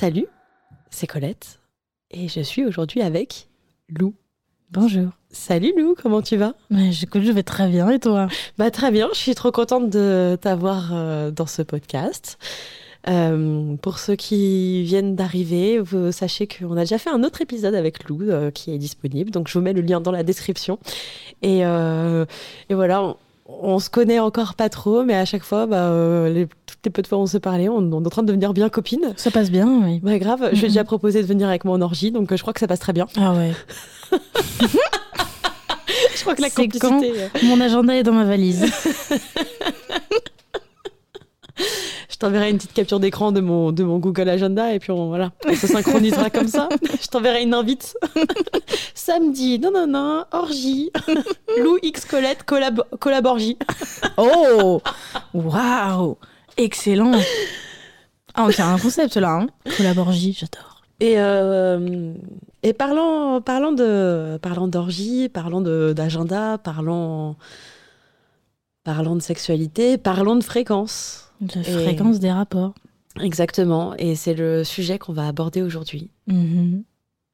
Salut, c'est Colette et je suis aujourd'hui avec Lou. Bonjour. Salut Lou, comment tu vas? Mais j'écoute, je vais très bien et toi? Bah très bien, je suis trop contente de t'avoir euh, dans ce podcast. Euh, pour ceux qui viennent d'arriver, vous sachez qu'on a déjà fait un autre épisode avec Lou euh, qui est disponible, donc je vous mets le lien dans la description. Et, et voilà, on, on se connaît encore pas trop, mais à chaque fois, bah, euh, les, toutes les peu de fois où on se parlait, on, on est en train de devenir bien copines. Ça passe bien, oui. Ouais, grave, je lui ai déjà proposé de venir avec moi en orgie, donc euh, je crois que ça passe très bien. Ah ouais. Je crois que la C'est complicité... euh, Mon agenda est dans ma valise. Je t'enverrai une petite capture d'écran de mon, de mon Google Agenda et puis on, voilà, on se synchronisera comme ça. Je t'enverrai une invite. Samedi, non, non, non, orgie. Lou X Colette, collab, collab orgie. Oh Waouh Excellent Ah, on tient un concept là, hein Collaborgie, j'adore. Et, euh, et parlant, parlant de parlant d'orgie, parlant d'agenda, parlant, parlant de sexualité, parlons de fréquence. La Et- fréquence des rapports. Exactement. Et c'est le sujet qu'on va aborder aujourd'hui. Mhm.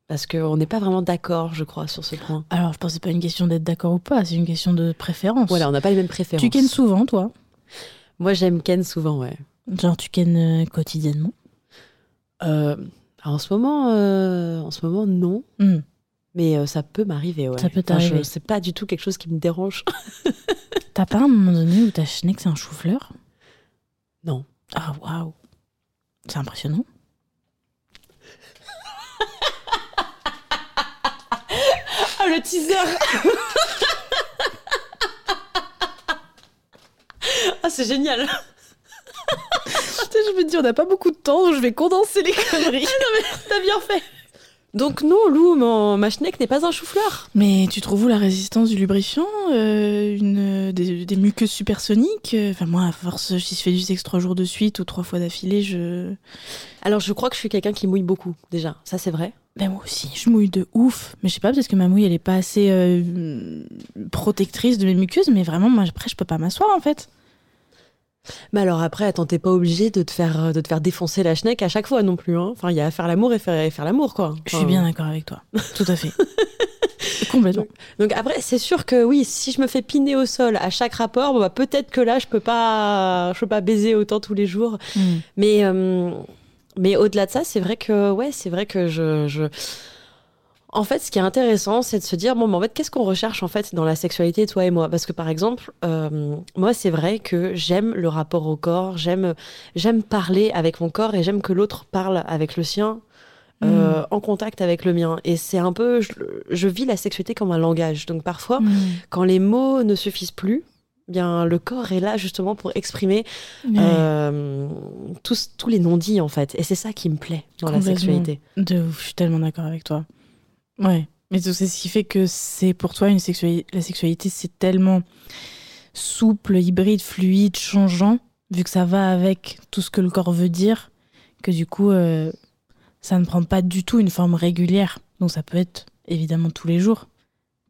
Parce qu'on n'est pas vraiment d'accord, je crois, sur ce point. Alors, je pense que c'est pas une question d'être d'accord ou pas, c'est une question de préférence. Voilà, on n'a pas les mêmes préférences. Tu kennes souvent, toi? Moi, j'aime Ken souvent, ouais. Genre, tu kennes euh, quotidiennement? Euh, en ce moment, euh, en ce moment, non. Hmm. Mais ça peut m'arriver, ouais. Ça peut Enfin, t'arriver. C'est pas du tout quelque chose qui me dérange. T'as pas un moment donné où ta schneck c'est un chou-fleur? Non. Ah, waouh C'est impressionnant. Ah, le teaser Ah, c'est génial Je me dis, on n'a pas beaucoup de temps, donc je vais condenser les conneries. T'as bien fait Donc non, Lou, mon, ma schneck n'est pas un chou-fleur. Mais tu trouves où la résistance du lubrifiant euh, une, des, des muqueuses supersoniques euh, Enfin, moi, à force, si je fais du sexe trois jours de suite ou trois fois d'affilée, je. Alors, je crois que je suis quelqu'un qui mouille beaucoup, déjà. Ça, c'est vrai. Ben, moi aussi, je mouille de ouf. Mais je sais pas, peut-être que ma mouille, elle est pas assez euh, protectrice de mes muqueuses, mais vraiment, moi, après, je peux pas m'asseoir en fait. Mais alors après, attends, t'es pas obligé de te faire de te faire défoncer la schneck à chaque fois non plus. Hein. Enfin, il y a à faire l'amour et faire, et faire l'amour, quoi. Je suis bien d'accord avec toi. Tout à fait. Complètement. Donc après, c'est sûr que oui, si je me fais piner au sol à chaque rapport, bon, bah, peut-être que là, je peux pas, je peux pas baiser autant tous les jours. Mm. Mais euh, mais au-delà de ça, c'est vrai que ouais, c'est vrai que je, je... En fait, ce qui est intéressant, c'est de se dire bon, mais en fait, qu'est-ce qu'on recherche en fait dans la sexualité, toi et moi? Parce que par exemple, euh, moi, c'est vrai que j'aime le rapport au corps, j'aime j'aime parler avec mon corps et j'aime que l'autre parle avec le sien. euh, en contact avec le mien. Et c'est un peu, je, je vis la sexualité comme un langage. Donc parfois, Mm. quand les mots ne suffisent plus, bien le corps est là justement pour exprimer euh, tous, tous les non-dits en fait. Et c'est ça qui me plaît dans la sexualité. De ouf, je suis tellement d'accord avec toi. Ouais. Mais c'est ce qui fait que c'est pour toi une sexualité. La sexualité, c'est tellement souple, hybride, fluide, changeant, vu que ça va avec tout ce que le corps veut dire, que du coup, euh, ça ne prend pas du tout une forme régulière. Donc ça peut être évidemment tous les jours,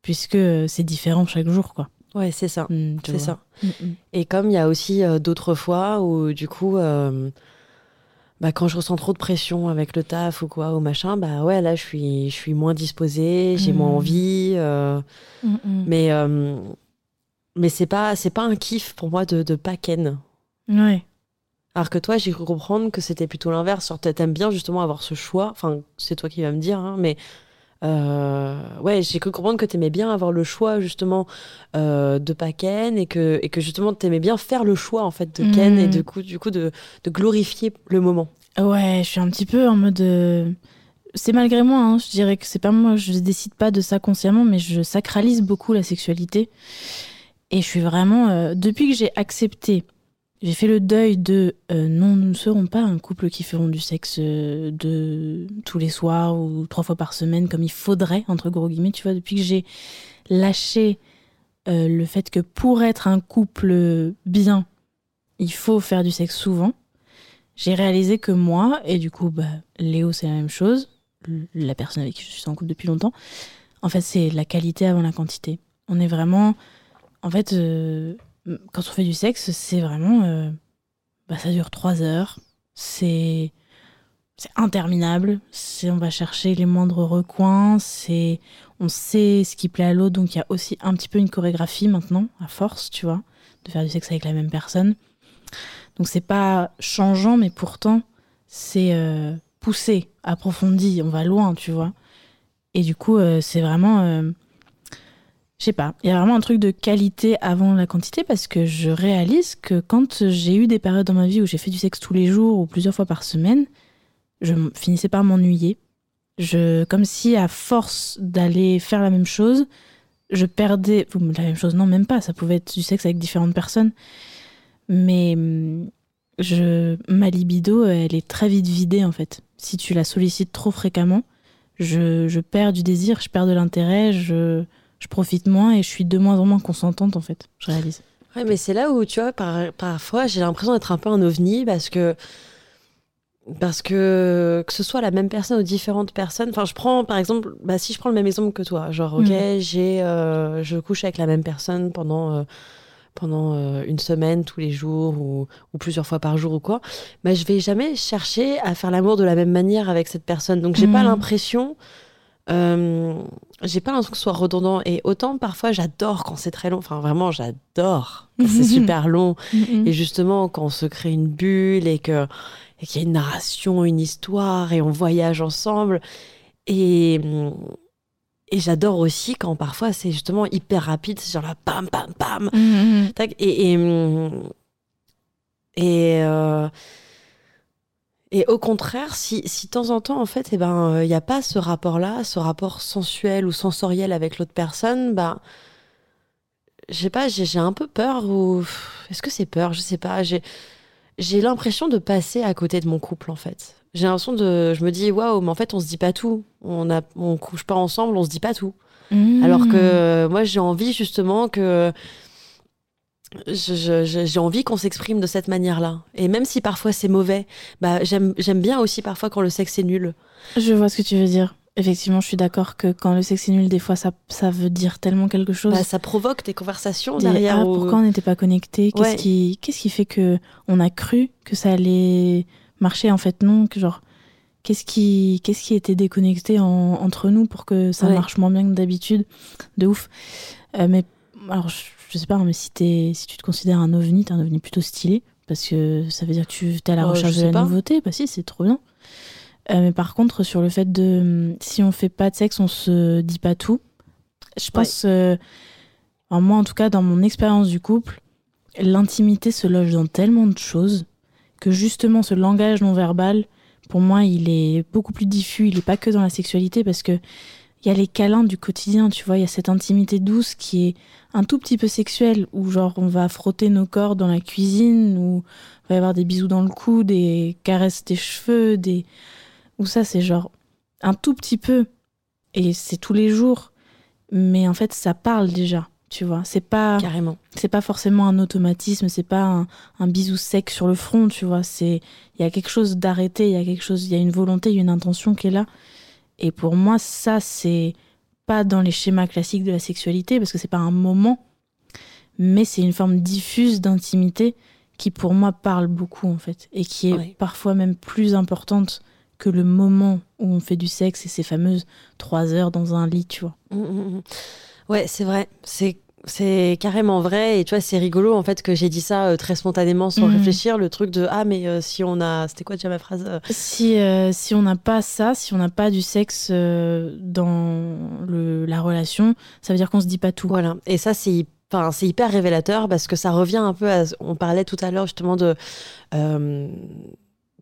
puisque euh, c'est différent chaque jour, quoi. Ouais, c'est ça. Mm, tu C'est ça. Mm, mm. Et comme il y a aussi euh, d'autres fois où du coup, euh, bah, quand je ressens trop de pression avec le taf ou quoi ou machin, bah ouais, là je suis, je suis moins disposée, j'ai moins Mhm. envie. euh, Mm, mm. mais euh, mais c'est pas, c'est pas un kiff pour moi de, de pas ken. Ouais. Alors que toi, j'ai cru comprendre que c'était plutôt l'inverse. Genre, t'aimes bien justement avoir ce choix. Enfin, c'est toi qui vas me dire, hein, mais euh, ouais, j'ai cru comprendre que t'aimais bien avoir le choix justement euh, de pas ken et que et que justement t'aimais bien faire le choix en fait de ken et du coup du coup de, de glorifier le moment. Ouais, je suis un petit peu en mode. euh, C'est malgré moi, hein, je dirais que c'est pas moi, je décide pas de ça consciemment, mais je sacralise beaucoup la sexualité. Et je suis vraiment. Depuis que j'ai accepté, j'ai fait le deuil de euh, non, nous ne serons pas un couple qui feront du sexe euh, tous les soirs ou trois fois par semaine comme il faudrait, entre gros guillemets, tu vois, depuis que j'ai lâché euh, le fait que pour être un couple bien, il faut faire du sexe souvent j'ai réalisé que moi, et du coup, bah, Léo, c'est la même chose, la personne avec qui je suis en couple depuis longtemps, en fait, c'est la qualité avant la quantité. On est vraiment. En fait, quand on fait du sexe, c'est vraiment. euh, bah, ça dure trois heures. C'est. C'est interminable. C'est, on va chercher les moindres recoins. C'est, on sait ce qui plaît à l'autre. Donc il y a aussi un petit peu une chorégraphie maintenant, à force, tu vois, de faire du sexe avec la même personne. Donc c'est pas changeant, mais pourtant c'est euh, poussé, approfondi, on va loin, tu vois. Et du coup, euh, c'est vraiment, je sais pas, il y a vraiment un truc de qualité avant la quantité parce que je réalise que quand j'ai eu des périodes dans ma vie où j'ai fait du sexe tous les jours ou plusieurs fois par semaine, je finissais par m'ennuyer. Je, comme si à force d'aller faire la même chose, je perdais la même chose. Non, même pas. Ça pouvait être du sexe avec différentes personnes mais hum, je, ma libido, elle est très vite vidée en fait. Si tu la sollicites trop fréquemment, je, je perds du désir, je perds de l'intérêt, je, je profite moins et je suis de moins en moins consentante en fait, je réalise. Ouais, mais c'est là où, tu vois, par, parfois, j'ai l'impression d'être un peu un ovni parce que. Parce que que ce soit la même personne ou différentes personnes. Enfin, je prends par exemple, bah, si je prends le même exemple que toi, genre, ok, Mm. j'ai, euh, je couche avec la même personne pendant euh, pendant euh, une semaine tous les jours ou, ou plusieurs fois par jour ou quoi, bah, je vais jamais chercher à faire l'amour de la même manière avec cette personne. Donc, j'ai pas Mm. l'impression. Euh, j'ai pas l'impression que ce soit redondant et autant parfois j'adore quand c'est très long enfin vraiment j'adore quand c'est super long Mm. et justement, quand on se crée une bulle et que et qu'il y a une narration, une histoire et on voyage ensemble. Et, et j'adore aussi quand parfois c'est justement hyper rapide, c'est genre là, pam, pam, pam. Mm, mm, Tac, et, et, et, euh, et au contraire, si, si de temps en temps, en fait, il ben, il n'y a pas ce rapport-là, ce rapport sensuel ou sensoriel avec l'autre personne, bah, je sais pas, j'ai un peu peur ou. Est-ce que c'est peur? Je sais pas. J'ai l'impression de passer à côté de mon couple, en fait. J'ai l'impression de. Je me dis, waouh, mais en fait, on se dit pas tout. On, a, on couche pas ensemble, on se dit pas tout. mm. Alors que moi, j'ai envie justement que. J'ai envie qu'on s'exprime de cette manière-là. Et même si parfois c'est mauvais, bah, j'aime bien aussi parfois quand le sexe est nul. Je vois ce que tu veux dire. Effectivement, je suis d'accord que quand le sexe est nul, des fois, ça, ça veut dire tellement quelque chose. Bah, ça provoque des conversations Des, derrière. ah, pourquoi on n'était pas connectés? Qu'est-ce Ouais. qui, qu'est-ce qui fait que on a cru que ça allait marcher? En fait, non. Que genre, qu'est-ce qui, qu'est-ce qui était déconnecté en- entre nous pour que ça Ouais. marche moins bien que d'habitude? De ouf. Euh, mais alors, je, je sais pas, hein, mais si, tu te considères un ovni, t'es un ovni plutôt stylé. Parce que ça veut dire que tu es à la Oh, recherche de la pas. nouveauté. Bah si, c'est trop bien. Euh, mais par contre, sur le fait de si on fait pas de sexe, on se dit pas tout. Je pense, euh, enfin, moi en tout cas, dans mon expérience du couple, l'intimité se loge dans tellement de choses que justement ce langage non verbal pour moi, il est beaucoup plus diffus. Il n'est pas que dans la sexualité parce que il y a les câlins du quotidien, tu vois. Il y a cette intimité douce qui est un tout petit peu sexuelle, où genre on va frotter nos corps dans la cuisine, où il va y avoir des bisous dans le cou, des caresses des cheveux, des. Ou ça, c'est genre un tout petit peu. Et c'est tous les jours. Mais en fait, ça parle déjà tu vois. C'est pas carrément. C'est pas forcément un automatisme, c'est pas un, bisou sec sur le front, tu vois. C'est il y a quelque chose d'arrêté, il y a quelque chose, il y a une volonté, il y a une intention qui est là. Et pour moi, ça c'est pas dans les schémas classiques de la sexualité parce que c'est pas un moment, mais c'est une forme diffuse d'intimité qui pour moi parle beaucoup en fait et qui est parfois même plus importante que le moment où on fait du sexe et ces fameuses trois heures dans un lit, tu vois. Mmh, mmh, mmh. Ouais, c'est vrai. C'est c'est carrément vrai et tu vois c'est rigolo en fait que j'ai dit ça euh, très spontanément sans mhm. réfléchir le truc de ah mais euh, si on a c'était quoi déjà ma phrase euh? si si on n'a pas ça si on n'a pas du sexe dans le, la relation ça veut dire qu'on se dit pas tout voilà et ça c'est Enfin, c'est hyper révélateur parce que ça revient un peu à. On parlait tout à l'heure justement de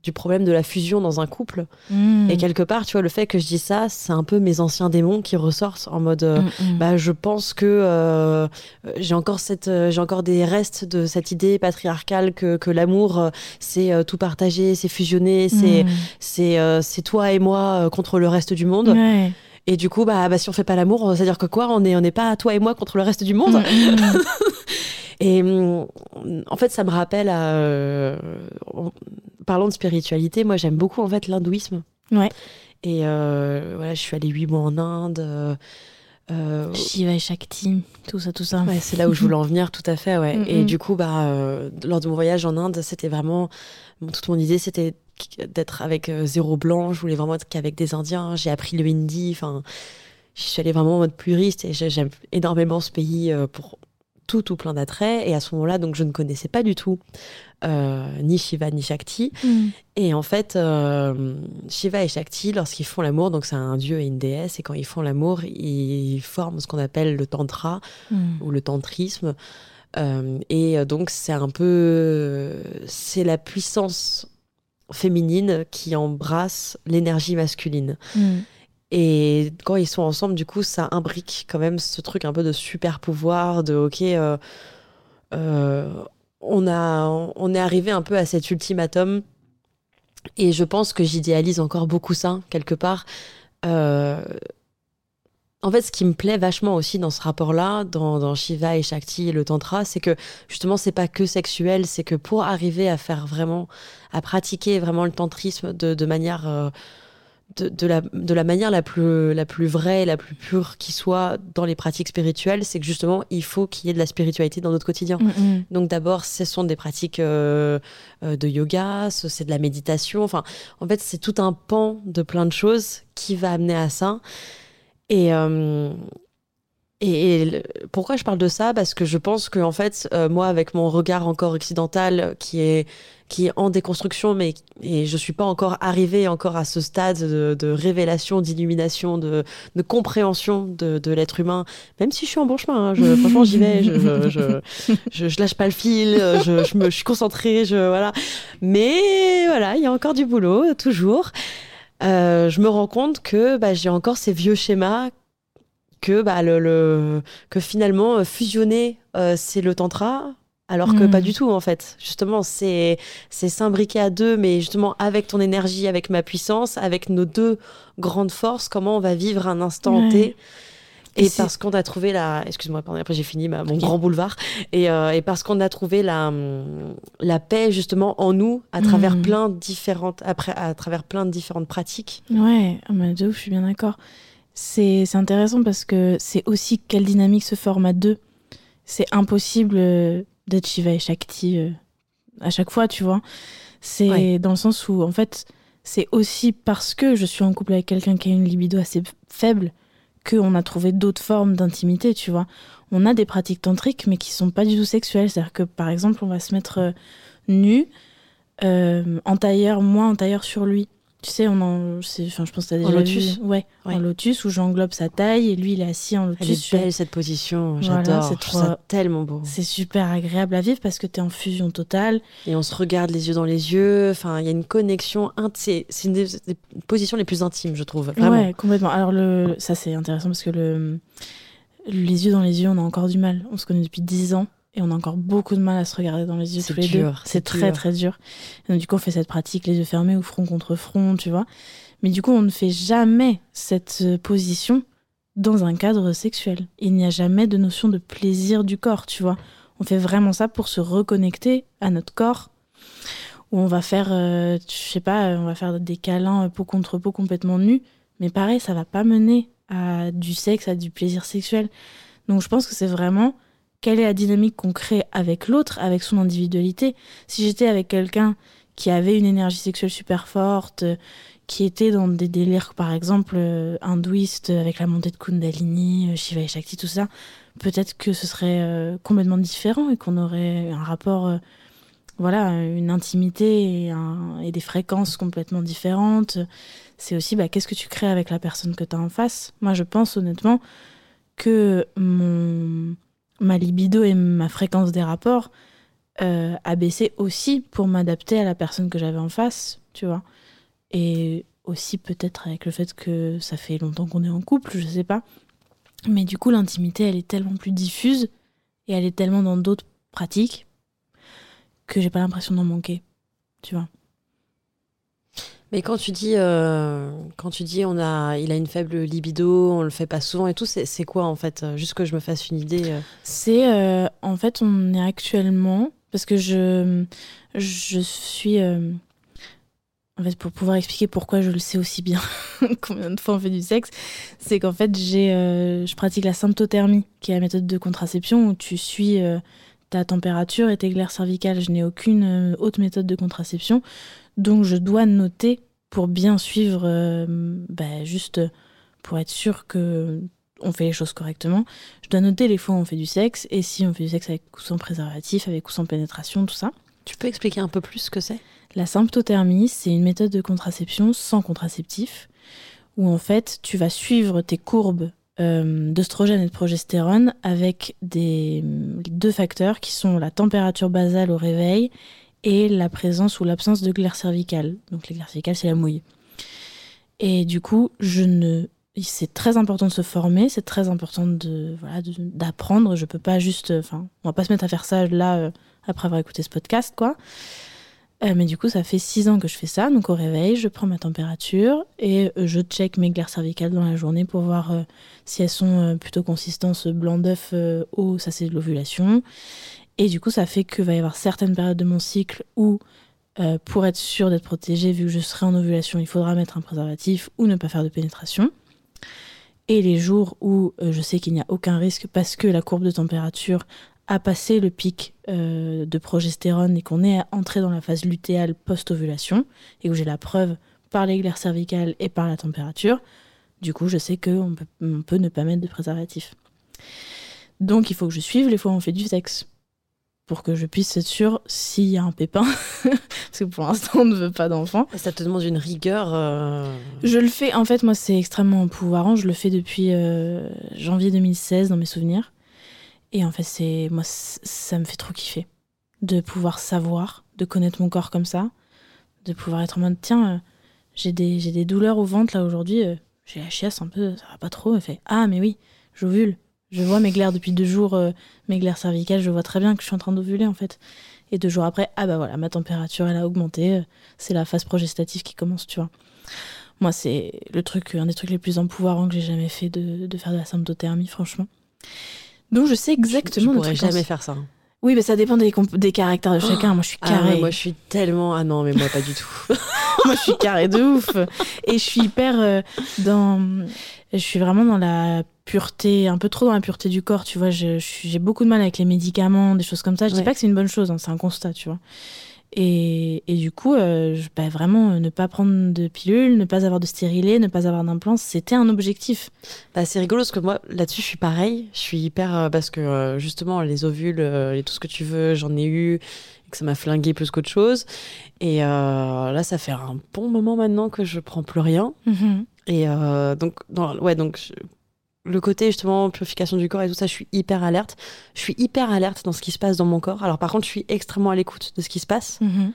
du problème de la fusion dans un couple. Hmm. Et quelque part, tu vois, le fait que je dis ça, c'est un peu mes anciens démons qui ressortent en mode, euh, hmm, hmm. bah, je pense que euh, j'ai encore cette, euh, j'ai encore des restes de cette idée patriarcale que, que l'amour, c'est tout partager, c'est fusionner, c'est, c'est, c'est toi et moi contre le reste du monde. Et du coup, bah, bah, si on fait pas l'amour, c'est-à-dire que quoi On n'est on est pas toi et moi contre le reste du monde Et en fait, ça me rappelle à parlant de spiritualité, moi j'aime beaucoup en fait l'hindouisme. Ouais. Et euh, voilà, je suis allée huit mois en Inde. Euh, euh, Shiva et Shakti, tout ça, tout ça. Ouais, c'est là où je voulais en venir, tout à fait, ouais. Et du coup, bah, euh, lors de mon voyage en Inde, c'était vraiment. Toute mon idée, c'était d'être avec zéro blanc. Je voulais vraiment être qu'avec des Indiens. J'ai appris le hindi. Enfin, je suis allée vraiment en mode pluriste et j'aime énormément ce pays pour tout, tout plein d'attraits. Et à ce moment-là, donc, je ne connaissais pas du tout ni Shiva ni Shakti. Mm. Et en fait, euh, Shiva et Shakti, lorsqu'ils font l'amour, donc c'est un dieu et une déesse, et quand ils font l'amour, ils forment ce qu'on appelle le tantra mm. ou le tantrisme. Euh, et donc c'est un peu, c'est la puissance féminine qui embrasse l'énergie masculine. Mm. Et quand ils sont ensemble, du coup, ça imbrique quand même ce truc un peu de super pouvoir, de ok, euh, on, a, on est arrivé un peu à cet ultimatum. Et je pense que j'idéalise encore beaucoup ça, quelque part. Euh, en fait, ce qui me plaît vachement aussi dans ce rapport-là, dans, Shiva et Shakti et le Tantra, c'est que justement, c'est pas que sexuel, c'est que pour arriver à faire vraiment, à pratiquer vraiment le tantrisme de, manière euh, de, la, de la manière la plus, la plus vraie, la plus pure qui soit dans les pratiques spirituelles, c'est que justement, il faut qu'il y ait de la spiritualité dans notre quotidien. Mm, mm. Donc d'abord, ce sont des pratiques euh, euh, de yoga, c'est de la méditation. Enfin, en fait, c'est tout un pan de plein de choses qui va amener à ça. Et, euh, et, pourquoi je parle de ça? Parce que je pense que en fait, moi, avec mon regard encore occidental, qui est qui est en déconstruction, mais et je suis pas encore arrivée encore à ce stade de, révélation, d'illumination, de, de, compréhension de, de l'être humain. Même si je suis en bon chemin, hein, je, franchement j'y vais, je je, je, je, lâche pas le fil, je, je me je suis concentrée, je voilà. Mais voilà, il y a encore du boulot, toujours. Euh, je me rends compte que bah, j'ai encore ces vieux schémas que bah, le, le que finalement fusionner euh, c'est le tantra alors que pas hmm. du tout en fait. Justement, c'est c'est s'imbriquer à deux, mais justement avec ton énergie, avec ma puissance, avec nos deux grandes forces, comment on va vivre un instant T? Et, parce qu'on a trouvé la, excuse-moi, pardon, après j'ai fini mon grand boulevard, et, euh, et parce qu'on a trouvé la, la paix justement en nous à travers hmm. plein de différentes, après, à travers plein de différentes pratiques. Ouais, ah, de ouf, je suis bien d'accord. C'est intéressant parce que c'est aussi quelle dynamique se forme à deux. C'est impossible euh, d'être Shiva et Shakti euh, à chaque fois, tu vois. C'est dans le sens où, en fait, c'est aussi parce que je suis en couple avec quelqu'un qui a une libido assez faible qu'on a trouvé d'autres formes d'intimité, tu vois. On a des pratiques tantriques, mais qui sont pas du tout sexuelles. C'est-à-dire que, par exemple, on va se mettre euh, nu, euh, en tailleur, moi en tailleur sur lui. Tu sais, on en, c'est- enfin, je pense que t'as déjà En lotus vu. Ouais, Ouais. en lotus où j'englobe sa taille et lui il est assis en lotus. Elle est belle cette position, Voilà, j'adore. c'est je trouve trop- tellement beau. C'est super agréable à vivre parce que t'es en fusion totale. Et on se regarde les yeux dans les yeux. Enfin, il y a une connexion. C'est c'est une des, des positions les plus intimes, je trouve. Vraiment. Ouais, complètement. Alors le, ça c'est intéressant parce que le, les yeux dans les yeux, on a encore du mal. On se connaît depuis 10 ans et on a encore beaucoup de mal à se regarder dans les yeux tous les dur, deux. c'est très dur. très dur. Et donc, du coup, on fait cette pratique les yeux fermés ou front contre front, tu vois. Mais du coup, on ne fait jamais cette euh, position dans un cadre sexuel. Il n'y a jamais de notion de plaisir du corps, tu vois. On fait vraiment ça pour se reconnecter à notre corps. Où on va faire, euh, je sais pas, on va faire des câlins euh, peau contre peau complètement nus. Mais pareil, ça va pas mener à du sexe, à du plaisir sexuel. Donc je pense que c'est vraiment quelle est la dynamique qu'on crée avec l'autre, avec son individualité. Si j'étais avec quelqu'un qui avait une énergie sexuelle super forte, euh, qui était dans des délires, par exemple, euh, hindouistes, euh, avec la montée de Kundalini, Shiva et Shakti, tout ça, peut-être que ce serait complètement différent et qu'on aurait un rapport, voilà, une intimité et des fréquences complètement différentes. C'est aussi, bah, qu'est-ce que tu crées avec la personne que tu as en face? Moi, je pense honnêtement que mon, ma libido et ma fréquence des rapports euh, a baissé aussi pour m'adapter à la personne que j'avais en face, tu vois. Et aussi peut-être avec le fait que ça fait longtemps qu'on est en couple, je sais pas. Mais du coup, l'intimité, elle est tellement plus diffuse et elle est tellement dans d'autres pratiques que j'ai pas l'impression d'en manquer, tu vois. Mais quand tu dis, euh, quand tu dis, on a, il a une faible libido, on le fait pas souvent et tout, c'est quoi en fait Euh, Juste que je me fasse une idée. euh. C'est euh, en fait on est actuellement parce que je je suis en fait pour pouvoir expliquer pourquoi je le sais aussi bien combien de fois on fait du sexe, c'est qu'en fait j'ai je pratique la symptothermie qui est la méthode de contraception où tu suis ta température et tes glaires cervicales. Je n'ai aucune autre méthode de contraception donc je dois noter pour bien suivre euh, bah, juste pour être sûr que on fait les choses correctement. Je dois noter les fois où on fait du sexe et si on fait du sexe avec ou sans préservatif, avec ou sans pénétration, tout ça. Tu peux expliquer un peu plus ce que c'est? La symptothermie, c'est une méthode de contraception sans contraceptif où en fait tu vas suivre tes courbes euh, d'oestrogène et de progestérone avec des deux facteurs qui sont la température basale au réveil et la présence ou l'absence de glaire cervicale. Donc les glaires cervicales, c'est la mouille. Et du coup, je ne c'est très important de se former, c'est très important de voilà d'apprendre. Je peux pas juste, enfin, on va pas se mettre à faire ça là euh, après avoir écouté ce podcast, quoi. Euh, mais du coup, ça fait six ans que je fais ça. Donc au réveil, je prends ma température et euh, je check mes glaires cervicales dans la journée pour voir si elles sont plutôt consistance blanc d'œuf eau, ça c'est de l'ovulation. Et du coup, ça fait qu'il va y avoir certaines périodes de mon cycle où, euh, pour être sûr d'être protégée, vu que je serai en ovulation, il faudra mettre un préservatif ou ne pas faire de pénétration. Et les jours où euh, je sais qu'il n'y a aucun risque parce que la courbe de température a passé le pic euh, de progestérone et qu'on est entré dans la phase lutéale post-ovulation et où j'ai la preuve par les glaires cervicales et par la température, du coup je sais qu'on peut, on peut ne pas mettre de préservatif. Donc il faut que je suive les fois où on fait du sexe pour que je puisse être sûre s'il y a un pépin, parce que pour l'instant on ne veut pas d'enfant. Ça te demande une rigueur. euh, Je le fais, en fait, moi, c'est extrêmement empouvoirant. Je le fais depuis euh, janvier 2016 dans mes souvenirs. Et en fait, c'est moi, ça me fait trop kiffer de pouvoir savoir, de connaître mon corps comme ça, de pouvoir être en mode tiens, euh, j'ai des, j'ai des douleurs au ventre là aujourd'hui, j'ai la chiasse un peu, ça va pas trop. Elle fait ah, mais oui, j'ovule. Je vois mes glaires depuis deux jours, euh, mes glaires cervicales, je vois très bien que je suis en train d'ovuler en fait. Et deux jours après, ah bah voilà, ma température elle a augmenté, euh, c'est la phase progestative qui commence, tu vois. Moi, c'est le truc, un des trucs les plus empouvoirants que j'ai jamais fait de, de faire de la symptothermie, franchement. Donc, je sais je exactement le pourrais truc. jamais faire ça. Oui, mais ça dépend des, caractères de chacun. moi, je suis Ah, carré. mais moi, je suis tellement. Ah non, mais moi, pas du tout. moi, je suis carré de ouf. Et je suis hyper euh, dans. Je suis vraiment dans la pureté, un peu trop dans la pureté du corps, tu vois. J'ai beaucoup de mal avec les médicaments, des choses comme ça. Je Ouais. dis pas que c'est une bonne chose, hein, c'est un constat, tu vois. Et, et du coup, euh, je- bah, vraiment, euh, ne pas prendre de pilules, ne pas avoir de stérilet, ne pas avoir d'implant, c'était un objectif. Bah, c'est rigolo parce que moi, là-dessus, je suis pareil. Je suis hyper. euh, parce que euh, justement, les ovules et tout ce que tu veux, j'en ai eu. Et que ça m'a flingué plus qu'autre chose. Et là, ça fait un bon moment maintenant que je prends plus rien. Et euh, donc, dans, ouais, donc je- le côté justement purification du corps et tout ça, je suis hyper alerte. Je suis hyper alerte dans ce qui se passe dans mon corps. Alors, par contre, je suis extrêmement à l'écoute de ce qui se passe. Mhm.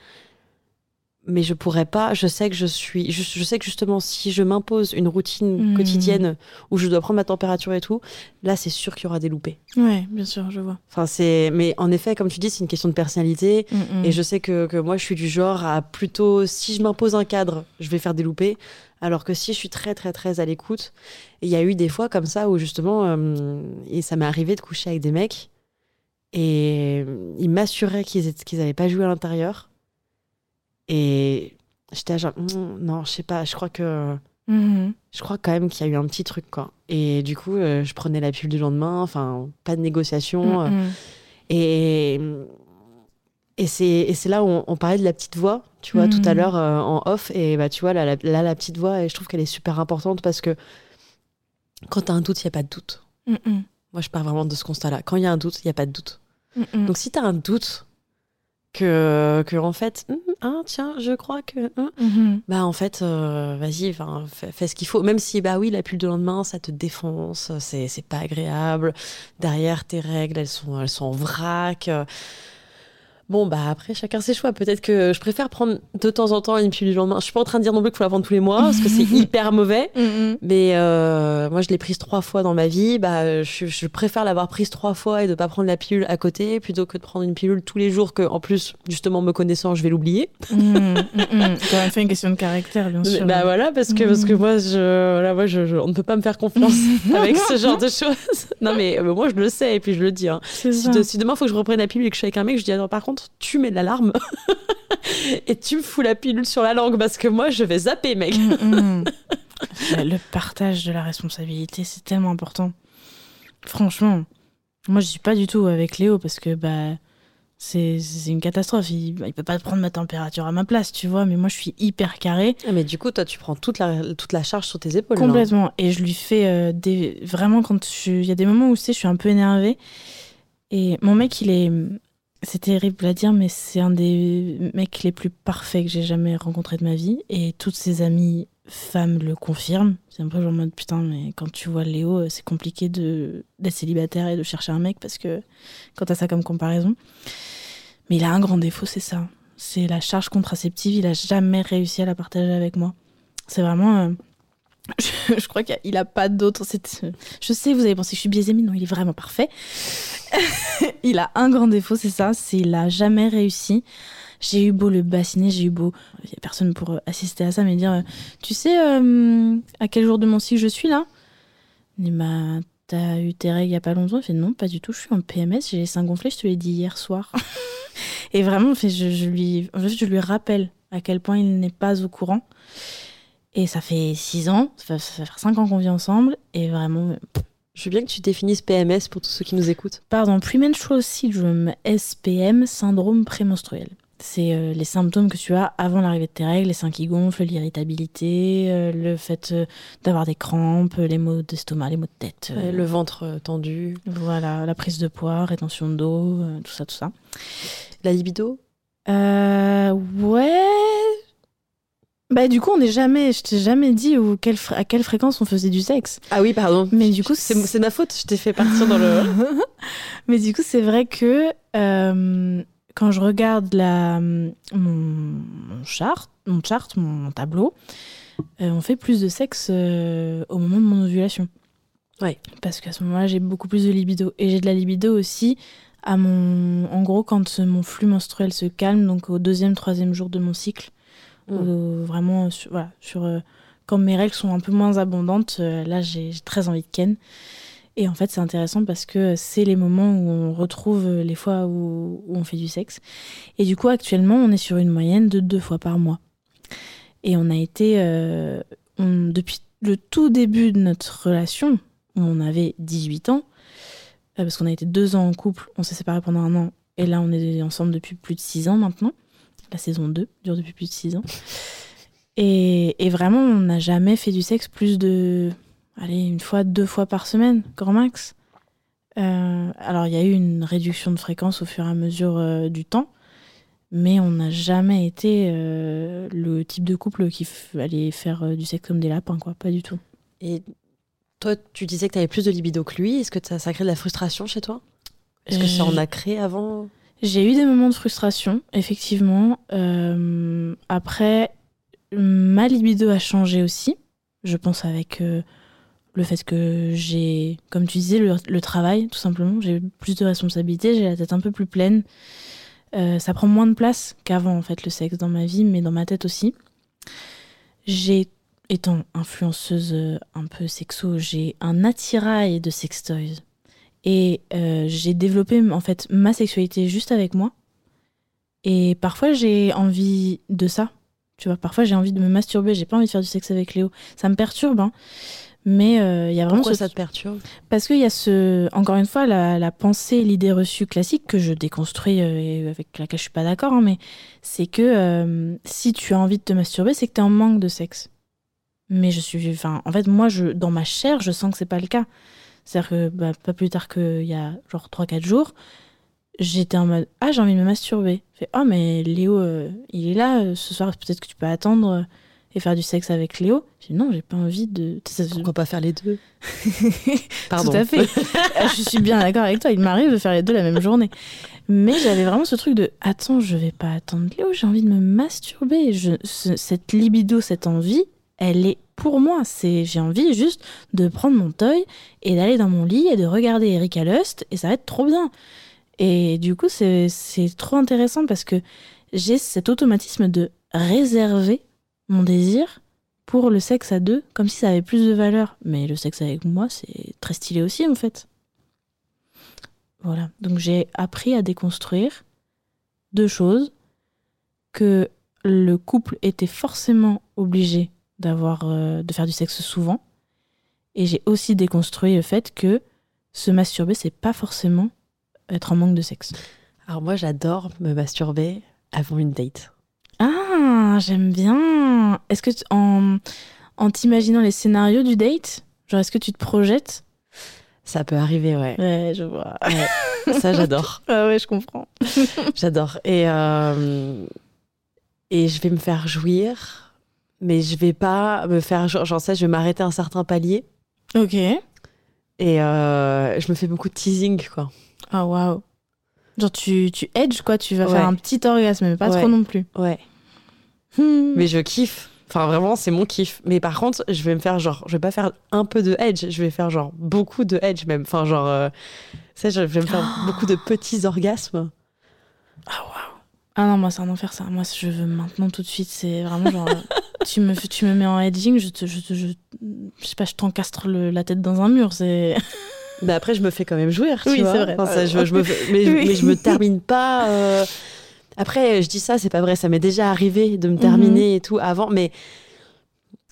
Mais je pourrais pas. Je sais que je suis. Je, je sais que justement, si je m'impose une routine Mhm. quotidienne où je dois prendre ma température et tout, là, c'est sûr qu'il y aura des loupés. Ouais, bien sûr, je vois. Enfin, c'est. Mais en effet, comme tu dis, c'est une question de personnalité. Et je sais que, que moi, je suis du genre à plutôt, si je m'impose un cadre, je vais faire des loupés. Alors que si je suis très, très, très à l'écoute, il y a eu des fois comme ça où justement, euh, et ça m'est arrivé de coucher avec des mecs, et ils m'assuraient qu'ils n'avaient pas joué à l'intérieur. Et j'étais genre, Hum, non, je sais pas, je crois que. Mhm. Je crois quand même qu'il y a eu un petit truc, quoi. Et du coup, euh, je prenais la pilule du lendemain, enfin, pas de négociation. euh, Mhm. et, et c'est et c'est là où on, on parlait de la petite voix, tu vois, tout à Mhm. l'heure euh, en off. Et bah, tu vois, là, la, là, la petite voix, et je trouve qu'elle est super importante parce que quand tu as un doute, il n'y a pas de doute. Mhm. Moi, je pars vraiment de ce constat-là. Quand il y a un doute, il n'y a pas de doute. Donc, si tu as un doute que, que en fait, ah, tiens, je crois que. Mhm. bah, en fait, euh, vas-y, fais, fais ce qu'il faut. Même si, bah oui, la pilule de lendemain, ça te défonce, c'est c'est pas agréable. Derrière, tes règles, elles sont, elles sont en vrac. Euh, Bon, bah après, chacun ses choix. Peut-être que je préfère prendre de temps en temps une pilule du lendemain. Je suis pas en train de dire non plus qu'il faut la prendre tous les mois, parce que c'est hyper mauvais. Mhm. Mais euh, moi, je l'ai prise trois fois dans ma vie. Bah, je, je préfère l'avoir prise trois fois et de pas prendre la pilule à côté, plutôt que de prendre une pilule tous les jours que, en plus, justement, me connaissant, je vais l'oublier. Mhm. Mhm. Quand même fait une question de caractère, bien sûr. Bah voilà, parce que, parce que moi, je, voilà, moi je, je- on ne peut pas me faire confiance avec ce genre de choses. Non, mais euh, moi, je le sais et puis je le dis. hein. C'est Si, de- si demain, il faut que je reprenne la pilule et que je suis avec un mec, je dis alors, par contre, tu mets de l'alarme et tu me fous la pilule sur la langue parce que moi, je vais zapper, mec. Mhm. Le- Le partage de la responsabilité, c'est tellement important. Franchement, moi je suis pas du tout avec Léo parce que bah c'est une catastrophe. Il, il peut pas prendre ma température à ma place, tu vois. Mais moi je suis hyper carré, Ah, mais du coup, toi, tu prends toute la, toute la charge sur tes épaules. là. complètement. Et je lui fais euh, des vraiment quand je- il y a des moments où tu sais, je suis un peu énervée. Et mon mec, il est c'est terrible à dire, mais c'est un des mecs les plus parfaits que j'ai jamais rencontré de ma vie. Et toutes ses amies femmes le confirment. C'est un peu genre en mode putain, mais quand tu vois Léo, euh, c'est compliqué d'être célibataire et de chercher un mec parce que quand t'as ça comme comparaison. Mais il a un grand défaut, c'est ça. C'est la charge contraceptive. Il a jamais réussi à la partager avec moi. C'est vraiment. euh, Je, crois qu'il a, pas d'autre. Je sais, vous avez pensé que je suis biaisée, mais non, il est vraiment parfait. il a un grand défaut, c'est ça. C'est il a jamais réussi. J'ai eu beau le bassiner, j'ai eu beau. Il y a personne pour euh, assister à ça, mais dire, euh, tu sais euh, à quel jour de mon cycle je suis là? Il dit, bah, t'as eu tes règles il y a pas longtemps Il fait, non, pas du tout. Je suis en PMS, j'ai les seins gonflés. Je te l'ai dit hier soir. Et vraiment, en fait, je, je lui, je lui rappelle à quel point il n'est pas au courant. Et ça fait six ans, ça fait, ça fait cinq ans qu'on vit ensemble, et vraiment, Je veux bien que tu définisses PMS pour tous ceux qui nous écoutent. pardon, premenstrual syndrome, SPM, syndrome prémenstruel. C'est euh, les symptômes que tu as avant l'arrivée de tes règles, les seins qui gonflent, l'irritabilité, euh, le fait euh, d'avoir des crampes, les maux d'estomac, les maux de tête. Ouais, le ventre tendu. Voilà, la prise de poids, rétention d'eau, tout ça, tout ça. La libido? Euh, ouais. Bah du coup, on n'est jamais, je t'ai jamais dit où, quelle à quelle fréquence on faisait du sexe. Ah oui, pardon. Mais du coup, c'est c'est ma faute, je t'ai fait partir dans le. Mais du coup, c'est vrai que euh, quand je regarde la, mon, mon chart, mon chart, mon, mon tableau, euh, on fait plus de sexe euh, au moment de mon ovulation. Ouais. Parce qu'à ce moment-là, j'ai beaucoup plus de libido. Et j'ai de la libido aussi à mon. En gros, quand mon flux menstruel se calme, donc au deuxième, troisième jour de mon cycle. Mm. Au- vraiment, sur, voilà, sur, euh, quand mes règles sont un peu moins abondantes, euh, là, j'ai très envie de ken. Et en fait, c'est intéressant parce que c'est les moments où on retrouve euh, les fois où, où on fait du sexe. Et du coup, actuellement, on est sur une moyenne de deux fois par mois. Et on a été, euh, on- depuis le tout début de notre relation, où on avait 18 ans, euh, parce qu'on a été deux ans en couple, on s'est séparés pendant un an, et là, on est ensemble depuis plus de six ans maintenant. La saison 2 dure depuis plus de 6 ans. Et, et vraiment, on n'a jamais fait du sexe plus de. Allez, une fois, deux fois par semaine, grand max. Euh, alors, il y a eu une réduction de fréquence au fur et à mesure euh, du temps, mais on n'a jamais été euh, le type de couple qui allait faire du sexe comme des lapins, quoi. Pas du tout. Et toi, tu disais que tu avais plus de libido que lui. Est-ce que ça, ça crée de la frustration chez toi? Est-ce que ça en a créé avant? J'ai eu des moments de frustration, effectivement. Euh, après, ma libido a changé aussi. Je pense avec euh, le fait que j'ai, comme tu disais, le, travail, tout simplement. J'ai plus de responsabilités, j'ai la tête un peu plus pleine. Euh, ça prend moins de place qu'avant, en fait, le sexe dans ma vie, mais dans ma tête aussi. J'ai, étant influenceuse un peu sexo, j'ai un attirail de sextoys. Et euh, j'ai développé en fait ma sexualité juste avec moi. Et parfois j'ai envie de ça. Tu vois, parfois j'ai envie de me masturber, j'ai pas envie de faire du sexe avec Léo. Ça me perturbe, hein. Mais euh, il y a vraiment Pourquoi ce- ça te perturbe? Parce qu'il y a ce, encore une fois, la, la pensée, l'idée reçue classique que je déconstruis euh, et avec laquelle je suis pas d'accord, hein, mais c'est que euh, si tu as envie de te masturber, c'est que tu es en manque de sexe. Mais je suis, enfin, en fait, moi, je, dans ma chair, je sens que c'est pas le cas. C'est-à-dire que bah, pas plus tard qu'il y a genre 3-4 jours, j'étais en mode Ah, j'ai envie de me masturber. Je fais Oh, mais Léo, euh, il est là euh, ce soir, peut-être que tu peux attendre euh, et faire du sexe avec Léo. J'ai dit Non, j'ai pas envie de. Pourquoi pas faire les deux? Pardon. tout à fait. Euh, je suis bien d'accord avec toi. Il m'arrive de faire les deux la même journée. Mais j'avais vraiment ce truc de attends, je vais pas attendre Léo, j'ai envie de me masturber. Je, ce- cette libido, cette envie, elle est pour moi. C'est j'ai envie juste de prendre mon toy et d'aller dans mon lit et de regarder Erika Lust et ça va être trop bien. Et du coup, c'est c'est trop intéressant parce que j'ai cet automatisme de réserver mon désir pour le sexe à deux, comme si ça avait plus de valeur. Mais le sexe avec moi, c'est très stylé aussi, en fait. Voilà. Donc j'ai appris à déconstruire deux choses. Que le couple était forcément obligé d'avoir, euh, de faire du sexe souvent. Et j'ai aussi déconstruit le fait que se masturber, c'est pas forcément être en manque de sexe. Alors moi, j'adore me masturber avant une date. Ah, j'aime bien. Est-ce que en, en t'imaginant les scénarios du date, genre est-ce que tu te projettes? Ça peut arriver, ouais. Ouais, je vois. Ouais. Ça, j'adore. Ah ouais, je comprends. J'adore. Et, euh, et je vais me faire jouir, mais je vais pas me faire. Genre, j'en sais, je vais m'arrêter à un certain palier. Ok. Et euh, je me fais beaucoup de teasing, quoi. Ah waouh. Genre tu, tu edge quoi, tu vas Ouais. faire un petit orgasme, mais pas Ouais. trop non plus. Ouais. Hmm. Mais je kiffe. Enfin, vraiment, c'est mon kiff. Mais par contre, je vais me faire genre. Je vais pas faire un peu de edge, je vais faire genre beaucoup de edge, même. Enfin, genre. euh, sais, je vais me faire beaucoup de petits orgasmes. Ah non, moi c'est un enfer ça. Moi je veux maintenant tout de suite, c'est vraiment genre tu me tu me mets en edging, je te je te- je, je sais pas, je t'encastre la tête dans un mur, c'est Mais après, je me fais quand même jouir, tu Oui, c'est vrai. Enfin, ça, je, je me mais, Oui. mais je me termine pas. euh, Après, je dis ça, c'est pas vrai. Ça m'est déjà arrivé de me terminer et tout avant, mais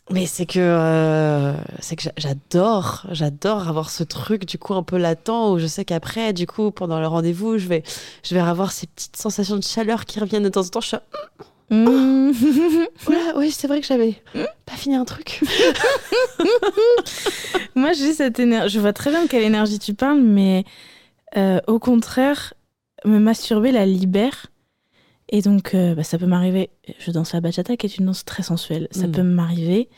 mais c'est que euh, c'est que j'a- j'adore, j'adore avoir ce truc du coup un peu latent où je sais qu'après, du coup, pendant le rendez-vous, je vais je vais avoir ces petites sensations de chaleur qui reviennent de temps en temps. Je suis Oula, oui, c'est vrai que j'avais pas fini un truc. Moi, j'ai cette énergie. Je vois très bien de quelle énergie tu parles, mais euh, au contraire, me masturber la libère. Et donc, euh, bah, ça peut m'arriver. Je danse la bachata, qui est une danse très sensuelle. Ça Mm. peut m'arriver.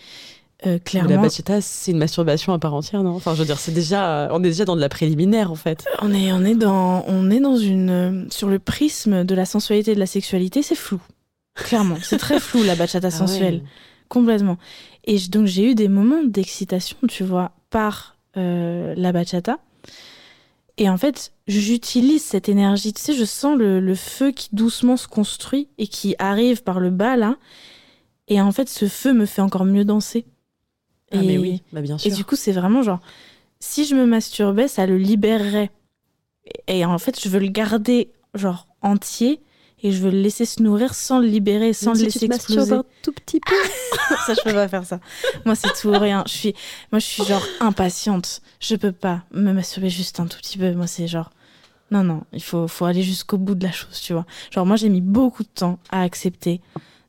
euh, La clairement, bachata, c'est une masturbation à part entière, non? Enfin, je veux dire, c'est déjà, on est déjà dans de la préliminaire en fait. on est, on est dans, on est dans une, sur le prisme de la sensualité et de la sexualité, c'est flou. Clairement, c'est très flou la bachata Ah ouais. sensuelle. Complètement. Et donc j'ai eu des moments d'excitation, tu vois, par euh, la bachata. Et en fait, j'utilise cette énergie. Tu sais, je sens le, le feu qui doucement se construit et qui arrive par le bas, là. Et en fait, ce feu me fait encore mieux danser. Ah, et, mais oui, bah bien et sûr. du coup, c'est vraiment genre, si je me masturbais, ça le libérerait. Et, et en fait, je veux le garder, genre, entier. Et je veux le laisser se nourrir sans le libérer, sans le laisser tu te exploser un tout petit peu. ça je peux pas faire ça moi c'est tout ou rien je suis moi je suis genre impatiente je peux pas me masturber juste un tout petit peu moi c'est genre Non, non, il faut, faut aller jusqu'au bout de la chose, tu vois. Genre, moi, j'ai mis beaucoup de temps à accepter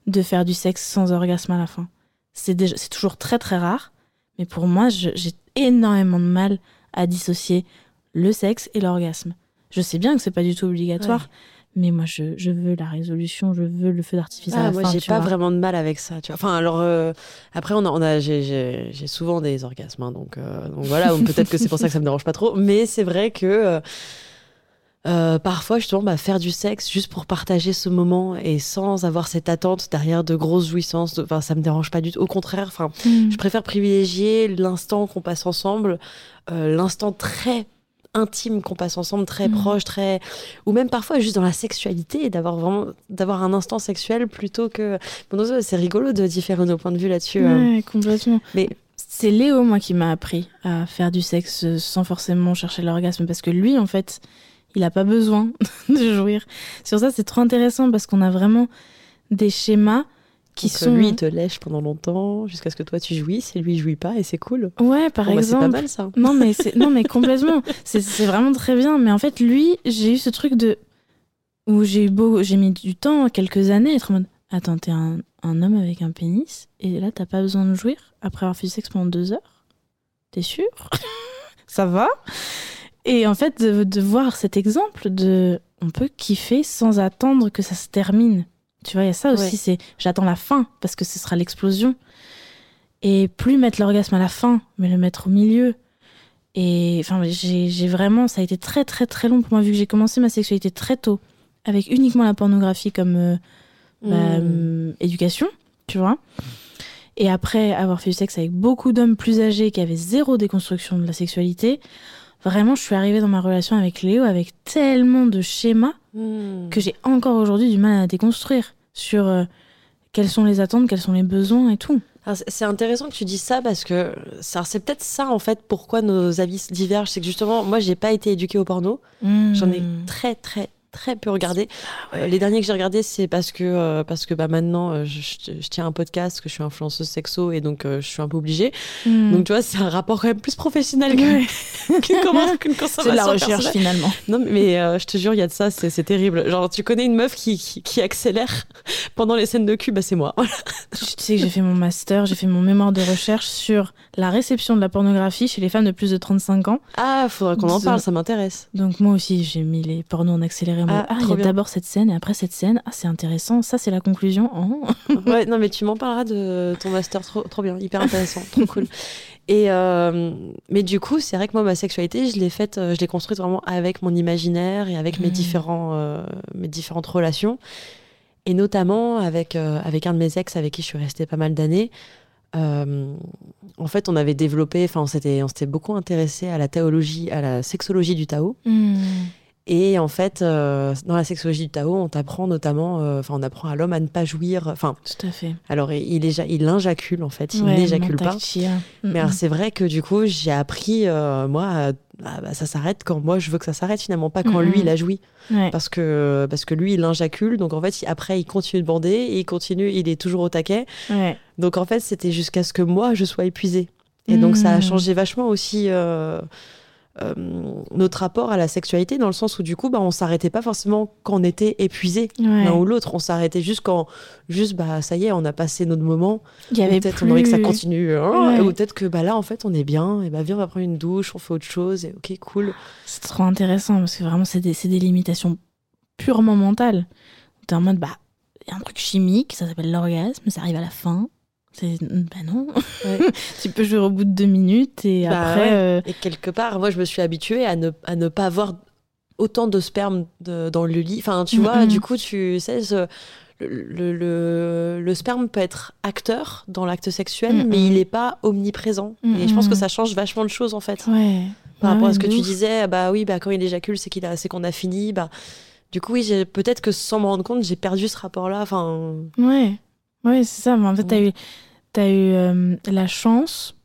de faire du sexe sans orgasme à la fin. C'est déjà, c'est toujours très, très rare. Mais pour moi, j'ai énormément de mal à dissocier le sexe et l'orgasme. Je sais bien que c'est pas du tout obligatoire, mais moi, je, je veux la résolution, je veux le feu d'artifice à Ah, la moi, j'ai pas vois. vraiment de mal avec ça. Tu vois. Enfin, alors, euh, après, on a, on a, j'ai- souvent des orgasmes. hein, donc, euh, donc voilà, peut-être que c'est pour ça que ça me dérange pas trop. Mais c'est vrai que euh, euh, parfois, justement, bah, faire du sexe juste pour partager ce moment et sans avoir cette attente derrière de grosses jouissances, de- enfin, ça me dérange pas du tout. Au contraire, enfin, Mm. je préfère privilégier l'instant qu'on passe ensemble, l'instant très intime qu'on passe ensemble, très Mhm. proche, très ou même parfois juste dans la sexualité d'avoir vraiment d'avoir un instant sexuel plutôt que bon c'est rigolo de différer nos points de vue là-dessus. euh. Ouais, complètement. Mais- c'est Léo, moi, qui m'a appris à faire du sexe euh, sans forcément chercher l'orgasme. Parce que lui, en fait, il n'a pas besoin de jouir. Sur ça, c'est trop intéressant parce qu'on a vraiment des schémas qui Donc, sont. lui il te lèche pendant longtemps jusqu'à ce que toi tu jouisses et lui il jouit pas et c'est cool. Ouais, par Bon, bah, c'est exemple. pas mal ça. Non, mais, c'est... non, mais complètement. C'est, c'est vraiment très bien. Mais en fait, lui, j'ai eu ce truc de. où j'ai eu beau. J'ai mis du temps, quelques années, à être en mode. Attends, t'es un, un homme avec un pénis et là, t'as pas besoin de jouir après avoir fait du sexe pendant deux heures T'es sûr? Ça va? Et en fait, de, de voir cet exemple de. On peut kiffer sans attendre que ça se termine. Tu vois, il y a ça aussi, Ouais. c'est j'attends la fin parce que ce sera l'explosion. Et plus mettre l'orgasme à la fin, mais le mettre au milieu. Et enfin, j'ai vraiment, ça a été très très très long pour moi vu que j'ai commencé ma sexualité très tôt avec uniquement la pornographie comme euh, bah, Mm. hum, éducation, tu vois. Et après avoir fait du sexe avec beaucoup d'hommes plus âgés qui avaient zéro déconstruction de la sexualité, vraiment, je suis arrivée dans ma relation avec Léo avec tellement de schémas Mm. que j'ai encore aujourd'hui du mal à déconstruire sur euh, quelles sont les attentes, quels sont les besoins et tout. C'est- intéressant que tu dises ça parce que c'est peut-être ça en fait pourquoi nos avis divergent. C'est que justement, moi j'ai pas été éduquée au porno. J'en ai Hmm. très très très peu regardé. Euh, les derniers que j'ai regardés, c'est parce que euh, parce que bah maintenant euh, je, je- je tiens un podcast, que je suis influenceuse sexo et donc je suis un peu obligée. Hmm. Donc tu vois, c'est un rapport quand même plus professionnel qu'une qu'une consommation. C'est de la recherche personnelle. finalement. Non mais je te jure, il y a de ça, c'est terrible. Genre tu connais une meuf qui, qui, qui accélère pendant les scènes de cul, bah c'est moi. Tu sais que j'ai fait mon master, j'ai fait mon mémoire de recherche sur la réception de la pornographie chez les femmes de plus de 35 ans. Ah, faudrait qu'on en parle, ça m'intéresse. Donc moi aussi, j'ai mis les pornos en accéléré. Ah, Ah, il y a d'abord cette scène et après cette scène. Ah, c'est intéressant. Ça, c'est la conclusion. Oh. ouais, non, mais tu m'en parleras de ton master, trop, trop bien, hyper intéressant, trop cool. Et euh, mais du coup, c'est vrai que moi, ma sexualité, je l'ai faite, euh, je l'ai construite vraiment avec mon imaginaire et avec mes Mhm. différents, euh, mes différentes relations, et notamment avec euh, avec un de mes ex avec qui je suis restée pas mal d'années. Euh, en fait, on avait développé, enfin, on s'était, on s'était beaucoup intéressé à la théologie, à la sexologie du Tao. Hmm. Et en fait, euh, dans la sexologie du Tao, on t'apprend notamment, euh, enfin, on apprend à l'homme à ne pas jouir. Enfin, Tout à fait. alors il, éja- il injacule en fait, il Ouais, n'éjacule pas. Mm, Mais alors, mm. c'est vrai que du coup, j'ai appris, euh, moi, ah, bah, ça s'arrête quand moi je veux que ça s'arrête finalement, pas quand Mhm. lui il a joui. Ouais. Parce que, parce que lui il injacule, donc en fait, après il continue de bander, et il continue, il est toujours au taquet. Ouais. Donc en fait, c'était jusqu'à ce que moi je sois épuisée. Et donc ça a changé vachement aussi euh, notre rapport à la sexualité, dans le sens où du coup, bah, on s'arrêtait pas forcément quand on était épuisé. Ouais. L'un ou l'autre, on s'arrêtait juste quand, juste bah ça y est, on a passé notre moment. Il y Ou avait peut-être plus... on aurait que ça continue. hein, Ouais. Ou peut-être que bah là, en fait, on est bien. Et bah viens, on va prendre une douche, on fait autre chose. Et ok, cool. C'est trop intéressant parce que vraiment, c'est des, des limitations purement mentales. T'es en mode, bah, il y a un truc chimique, ça s'appelle l'orgasme, ça arrive à la fin. Bah non. Ouais. tu peux jouer au bout de deux minutes et Bah après. euh, Et quelque part, moi, je me suis habituée à ne, à ne pas avoir autant de sperme de- dans le lit. Enfin, tu vois, Mhm. du coup, tu sais, ce- le, le, sperme peut être acteur dans l'acte sexuel, Mhm. mais il n'est pas omniprésent. Et je pense que ça change vachement de choses, en fait. Ouais. Par rapport Ouais, à ce que tu disais, bah oui, bah quand il éjacule, c'est qu'il a, c'est qu'on a fini. Bah, du coup, oui, peut-être que sans me rendre compte, j'ai perdu ce rapport-là. Enfin, Ouais, ouais, c'est ça. Mais en fait, t'as eu, t'as eu euh, la chance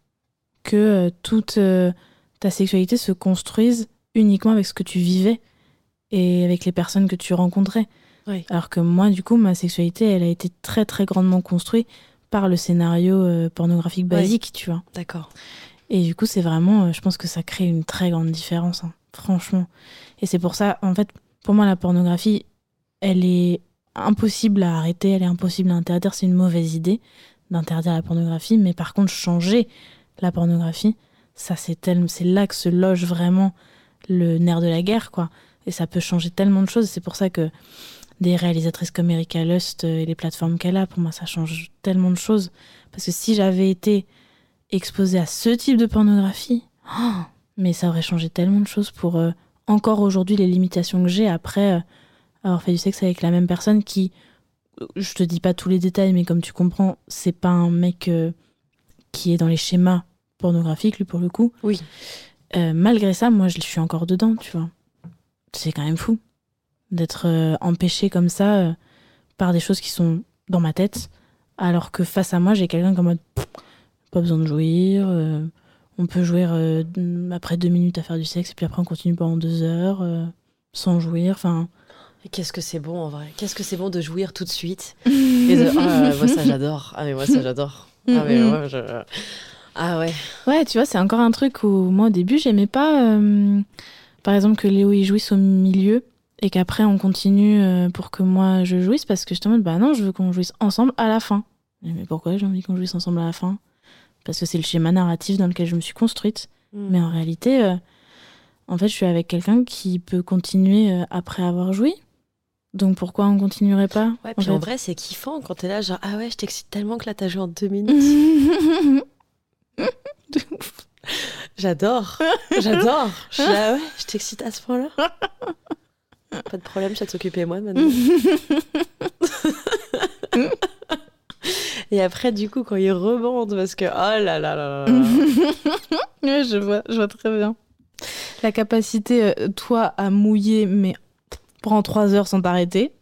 que euh, toute euh, ta sexualité se construise uniquement avec ce que tu vivais et avec les personnes que tu rencontrais. Oui. Alors que moi, du coup, ma sexualité, elle a été très, très grandement construite par le scénario pornographique basique, tu vois. d'accord. Et du coup, c'est vraiment, je pense que ça crée une très grande différence. hein. franchement. Et c'est pour ça, en fait, pour moi, la pornographie, elle est impossible à arrêter, elle est impossible à interdire. C'est une mauvaise idée d'interdire la pornographie, mais par contre, changer la pornographie, ça c'est c'est là que se loge vraiment le nerf de la guerre, quoi. Et ça peut changer tellement de choses. C'est pour ça que des réalisatrices comme Erika Lust et les plateformes qu'elle a, pour moi, ça change tellement de choses. Parce que si j'avais été exposée à ce type de pornographie, oh, mais ça aurait changé tellement de choses pour euh, encore aujourd'hui les limitations que j'ai après euh, avoir fait du sexe avec la même personne qui, je te dis pas tous les détails, mais comme tu comprends, c'est pas un mec euh, qui est dans les schémas pornographiques, lui pour le coup. Oui. malgré ça, moi je suis encore dedans, tu vois. C'est quand même fou d'être empêché comme ça par des choses qui sont dans ma tête, alors que face à moi j'ai quelqu'un comme mode pas besoin de jouir on peut jouer euh, après deux minutes à faire du sexe et puis après on continue pendant deux heures euh, sans jouir. Enfin. Qu'est-ce que c'est bon en vrai Qu'est-ce que c'est bon de jouir tout de suite et de, ah, moi ça j'adore. Ah mais moi ça j'adore. Ah mais moi je... Ah ouais. Ouais, tu vois, c'est encore un truc où moi au début j'aimais pas, euh, par exemple que Léo y jouisse au milieu et qu'après on continue pour que moi je jouisse parce que je te demande bah non je veux qu'on jouisse ensemble à la fin. Mais pourquoi j'ai envie qu'on jouisse ensemble à la fin? Parce que c'est le schéma narratif dans lequel je me suis construite. Mm. Mais en réalité, euh, en fait, je suis avec quelqu'un qui peut continuer euh, après avoir joui. Donc pourquoi on continuerait pas Ouais, puis en, vrai, c'est kiffant quand t'es là, genre ah ouais, je t'excite tellement que là t'as joué en deux minutes. J'adore, j'adore. Je ah ouais, je t'excite à ce point-là. Pas de problème, je vais t'occuper moi maintenant. Et après, du coup, quand il rebondent, parce que oh là là là là. oui, je vois, je vois très bien. La capacité, euh, toi, à mouiller, mais prend trois heures sans t'arrêter.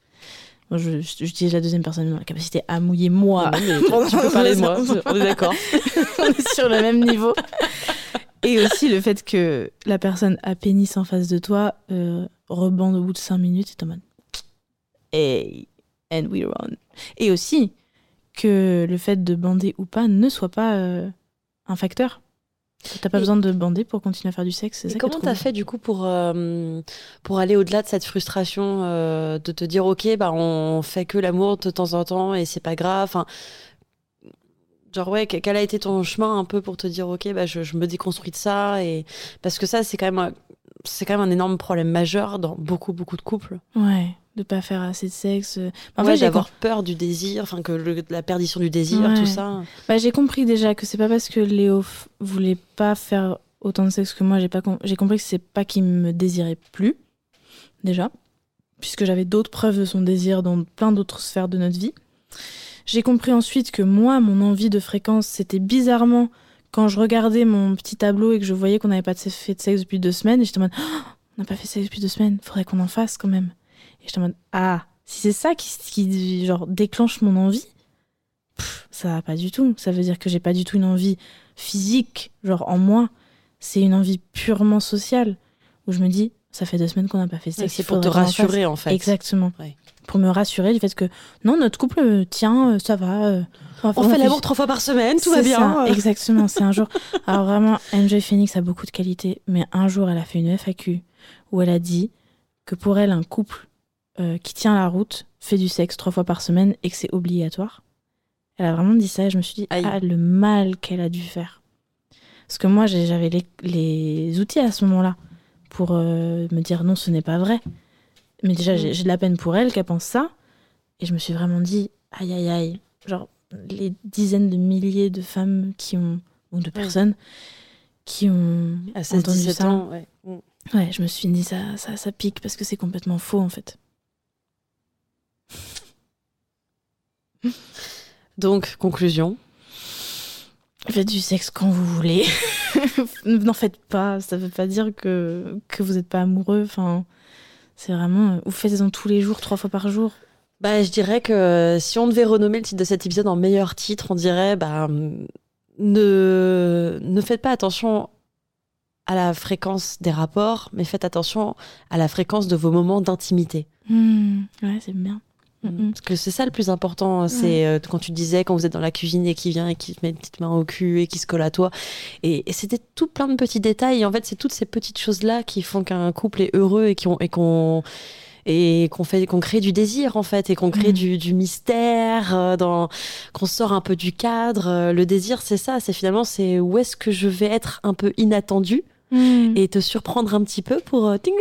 Je, j'utilise la deuxième personne, la capacité à mouiller moi. tu peux parler de moi, on est d'accord. on est sur le même niveau. Et aussi le fait que la personne à pénis en face de toi euh, rebande au bout de cinq minutes et en mode. Hey, and we're on. Et aussi, que le fait de bander ou pas ne soit pas euh, un facteur. T'as pas besoin de bander pour continuer à faire du sexe. Et comment t'as fait du coup pour, euh, pour aller au-delà de cette frustration euh, de te dire ok bah on fait que l'amour de temps en temps et c'est pas grave. Enfin, genre ouais quel a été ton chemin un peu pour te dire ok bah je, je me déconstruis de ça et parce que ça c'est quand même c'est quand même un énorme problème majeur dans beaucoup beaucoup de couples. Ouais de pas faire assez de sexe. En fait, d'avoir peur du désir, enfin que la perdition du désir, tout ça. Bah, j'ai compris déjà que c'est pas parce que Léo voulait pas faire autant de sexe que moi, j'ai pas j'ai compris que c'est pas qu'il me désirait plus déjà, puisque j'avais d'autres preuves de son désir dans plein d'autres sphères de notre vie. J'ai compris ensuite que moi, mon envie de fréquence, c'était bizarrement quand je regardais mon petit tableau et que je voyais qu'on n'avait pas fait de sexe depuis deux semaines, et j'étais en mode, oh, on n'a pas fait de sexe depuis deux semaines, faudrait qu'on en fasse quand même. Et j'étais en mode, ah, si c'est ça qui, qui, genre, déclenche mon envie, ça va pas du tout. Ça veut dire que j'ai pas du tout une envie physique, genre en moi. C'est une envie purement sociale, où je me dis, ça fait deux semaines qu'on n'a pas fait ça. c'est pour te rassurer, en fait. Exactement. Pour me rassurer du fait que, non, notre couple tient, euh, ça va. Euh, on, fait l'amour trois fois par semaine, tout va bien. exactement, c'est un jour. Alors vraiment, Enjoy Phoenix a beaucoup de qualités, mais un jour, elle a fait une FAQ où elle a dit que pour elle, un couple euh, qui tient la route, fait du sexe trois fois par semaine et que c'est obligatoire. Elle a vraiment dit ça et je me suis dit, ah, le mal qu'elle a dû faire. Parce que moi, j'avais les, outils à ce moment-là pour euh, me dire non, ce n'est pas vrai. Mais déjà, j'ai de la peine pour elle qu'elle pense ça. Et je me suis vraiment dit, aïe, aïe, aïe. Genre, les dizaines de milliers de femmes qui ont, ou de personnes qui ont à entendu ça. Ans, ouais. ouais. je me suis dit, ça, ça, ça pique parce que c'est complètement faux en fait. Donc, conclusion. Faites du sexe quand vous voulez. N'en faites pas. Ça veut pas dire que, que vous n'êtes pas amoureux. Enfin, c'est vraiment. Vous faites-en tous les jours, trois fois par jour. Bah, je dirais que si on devait renommer le titre de cet épisode en meilleur titre, on dirait bah, ne, ne faites pas attention à la fréquence des rapports, mais faites attention à la fréquence de vos moments d'intimité. Hmm, ouais, c'est bien. Parce que c'est ça le plus important, c'est euh, quand tu disais quand vous êtes dans la cuisine et qui vient et qui te met une petite main au cul et qui se colle à toi. Et, et c'était tout plein de petits détails. Et en fait, c'est toutes ces petites choses-là qui font qu'un couple est heureux et qu'on et qu'on et qu'on fait qu'on crée du désir en fait et qu'on crée Mhm. du, du mystère euh, dans qu'on sort un peu du cadre Euh, le désir c'est ça c'est finalement c'est où est-ce que je vais être un peu inattendu Mm. et te surprendre un petit peu pour euh, ting,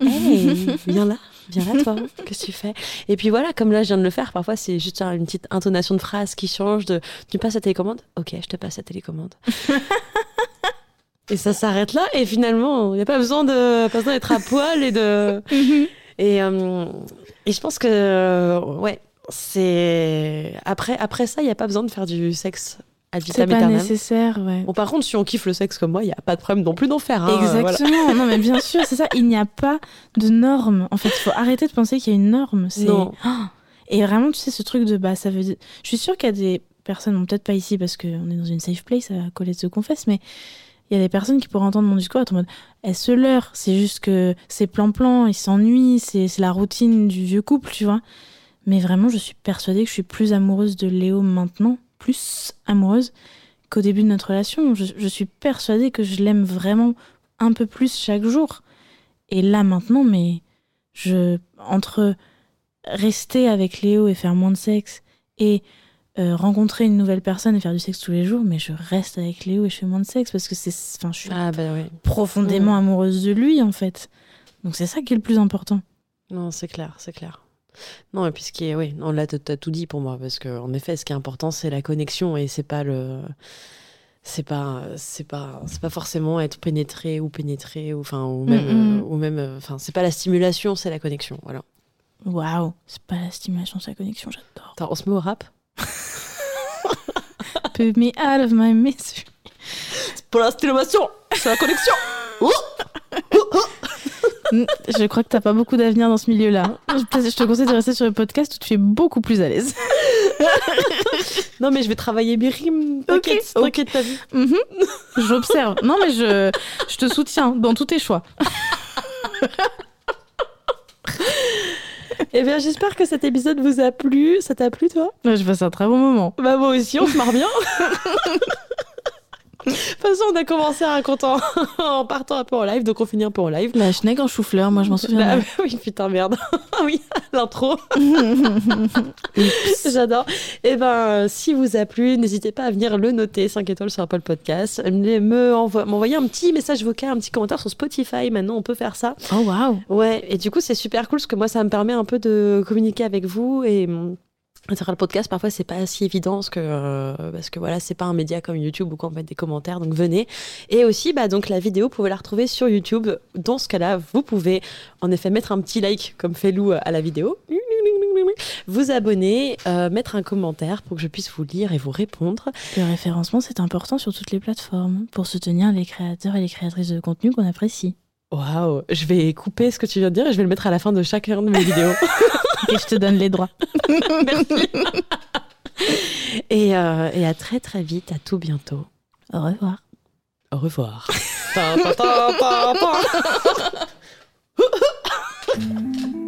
ting. Hey, viens là, viens là toi, qu'est-ce que tu fais? Et puis voilà, comme là je viens de le faire, parfois c'est juste une petite intonation de phrase qui change de tu passes la télécommande? Ok, je te passe la télécommande. et ça s'arrête là et finalement, il n'y a pas besoin d'être à poil et de et euh, et je pense que ouais, c'est après après ça, il n'y a pas besoin de faire du sexe ad C'est vitam pas nécessaire, ouais. Bon, par contre, si on kiffe le sexe comme moi, il n'y a pas de problème non plus d'en faire. hein, voilà. Exactement. Non, mais bien sûr, c'est ça. Il n'y a pas de norme. En fait, il faut arrêter de penser qu'il y a une norme. Non. Et vraiment, tu sais, ce truc de bah, ça veut dire. Je suis sûre qu'il y a des personnes, bon, peut-être pas ici parce qu'on est dans une safe place, à Colette se confesse, mais il y a des personnes qui pourraient entendre mon discours être en mode elle se leurre, c'est juste que c'est plan-plan, il s'ennuie, c'est, c'est la routine du vieux couple, tu vois. Mais vraiment, je suis persuadée que je suis plus amoureuse de Léo maintenant, plus amoureuse qu'au début de notre relation. Je, je suis persuadée que je l'aime vraiment un peu plus chaque jour. Et là maintenant, mais je entre rester avec Léo et faire moins de sexe et euh, rencontrer une nouvelle personne et faire du sexe tous les jours, mais je reste avec Léo et je fais moins de sexe parce que c'est, enfin, je suis Ah bah oui. profondément amoureuse de lui en fait. Donc c'est ça qui est le plus important. Non, c'est clair, c'est clair. Non, et puis ce qui est, oui, non, là, t'as tout dit pour moi, parce que en effet, ce qui est important, c'est la connexion et c'est pas le. C'est pas, c'est pas, c'est pas forcément être pénétré ou pénétré ou enfin ou même, Mm, mm. euh, ou même, enfin, c'est pas la stimulation, c'est la connexion, voilà. Waouh, c'est pas la stimulation, c'est la connexion, j'adore. Attends, on se met au rap? Put me out of my misery. Pour la stimulation, c'est la connexion. Mm, Je crois que t'as pas beaucoup d'avenir dans ce milieu-là. Je te conseille de rester sur le podcast où tu es beaucoup plus à l'aise. non, mais je vais travailler mes rimes. T'inquiète, ok. t'inquiète, t'as vu. Mhm. J'observe. Non, mais je, je te soutiens dans tous tes choix. Eh bien, j'espère que cet épisode vous a plu. Ça t'a plu, toi? Je passe un très bon moment. Bah moi aussi, on se marre bien. De toute façon, on a commencé à raconter en, en partant un peu en live, donc on finit un peu en live. La schneck en chou-fleur, moi je m'en Bah, souviens. oui, putain, merde. Ah oui, l'intro. J'adore. Et ben, euh, si vous a plu, n'hésitez pas à venir le noter 5 étoiles sur Apple Podcast. Me- me envo- M'envoyer un petit message vocal, un petit commentaire sur Spotify. Maintenant, on peut faire ça. Oh waouh. Ouais, et du coup, c'est super cool parce que moi, ça me permet un peu de communiquer avec vous et. Le podcast, parfois, c'est pas si évident parce que, euh, parce que voilà, c'est pas un média comme YouTube où on peut mettre des commentaires, donc venez. Et aussi, bah, donc, la vidéo, vous pouvez la retrouver sur YouTube. Dans ce cas-là, vous pouvez en effet mettre un petit like, comme fait Lou à la vidéo, vous abonner, euh, mettre un commentaire pour que je puisse vous lire et vous répondre. Le référencement, c'est important sur toutes les plateformes pour soutenir les créateurs et les créatrices de contenu qu'on apprécie. Waouh, je vais couper ce que tu viens de dire et je vais le mettre à la fin de chacun de mes vidéos. Et je te donne les droits. et, euh, et à très très vite, à tout bientôt. Au revoir. Au revoir.